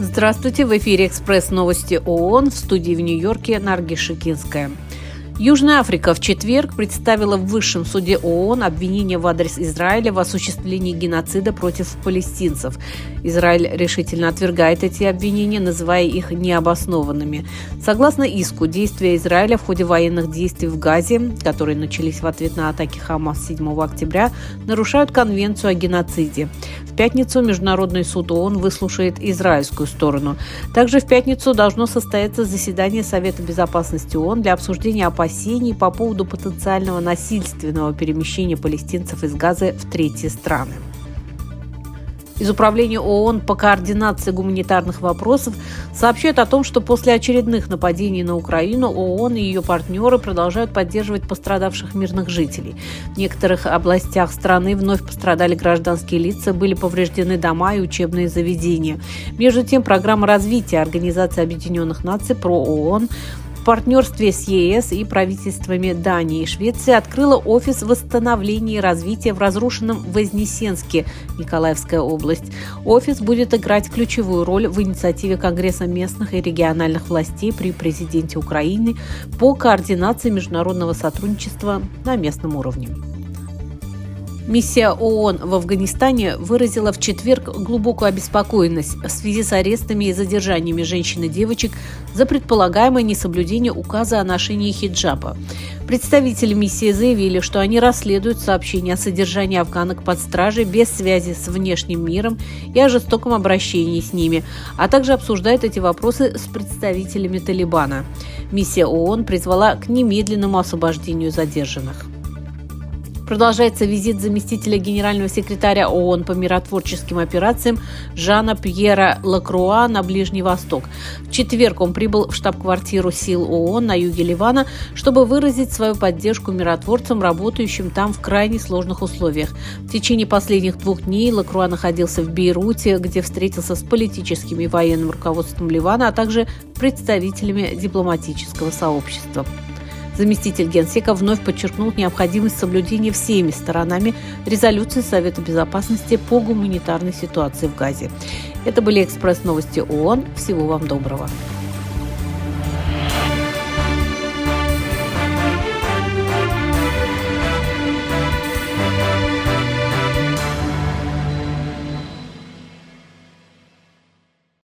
Здравствуйте, в эфире «Экспресс новости ООН» в студии в Нью-Йорке Нарги Шикинская. Южная Африка в четверг представила в Высшем суде ООН обвинение в адрес Израиля в осуществлении геноцида против палестинцев. Израиль решительно отвергает эти обвинения, называя их необоснованными. Согласно иску, действия Израиля в ходе военных действий в Газе, которые начались в ответ на атаки Хамас 7 октября, нарушают Конвенцию о геноциде пятницу Международный суд ООН выслушает израильскую сторону. Также в пятницу должно состояться заседание Совета безопасности ООН для обсуждения опасений по поводу потенциального насильственного перемещения палестинцев из Газы в третьи страны. Из Управления ООН по координации гуманитарных вопросов сообщают о том, что после очередных нападений на Украину ООН и ее партнеры продолжают поддерживать пострадавших мирных жителей. В некоторых областях страны вновь пострадали гражданские лица, были повреждены дома и учебные заведения. Между тем, программа развития Организации Объединенных Наций про ООН партнерстве с ЕС и правительствами Дании и Швеции открыла офис восстановления и развития в разрушенном Вознесенске, Николаевская область. Офис будет играть ключевую роль в инициативе Конгресса местных и региональных властей при президенте Украины по координации международного сотрудничества на местном уровне. Миссия ООН в Афганистане выразила в четверг глубокую обеспокоенность в связи с арестами и задержаниями женщин и девочек за предполагаемое несоблюдение указа о ношении хиджаба. Представители миссии заявили, что они расследуют сообщения о содержании афганок под стражей без связи с внешним миром и о жестоком обращении с ними, а также обсуждают эти вопросы с представителями Талибана. Миссия ООН призвала к немедленному освобождению задержанных. Продолжается визит заместителя генерального секретаря ООН по миротворческим операциям Жана Пьера Лакруа на Ближний Восток. В четверг он прибыл в штаб-квартиру сил ООН на юге Ливана, чтобы выразить свою поддержку миротворцам, работающим там в крайне сложных условиях. В течение последних двух дней Лакруа находился в Бейруте, где встретился с политическим и военным руководством Ливана, а также представителями дипломатического сообщества. Заместитель Генсека вновь подчеркнул необходимость соблюдения всеми сторонами резолюции Совета Безопасности по гуманитарной ситуации в Газе. Это были экспресс-новости ООН. Всего вам доброго.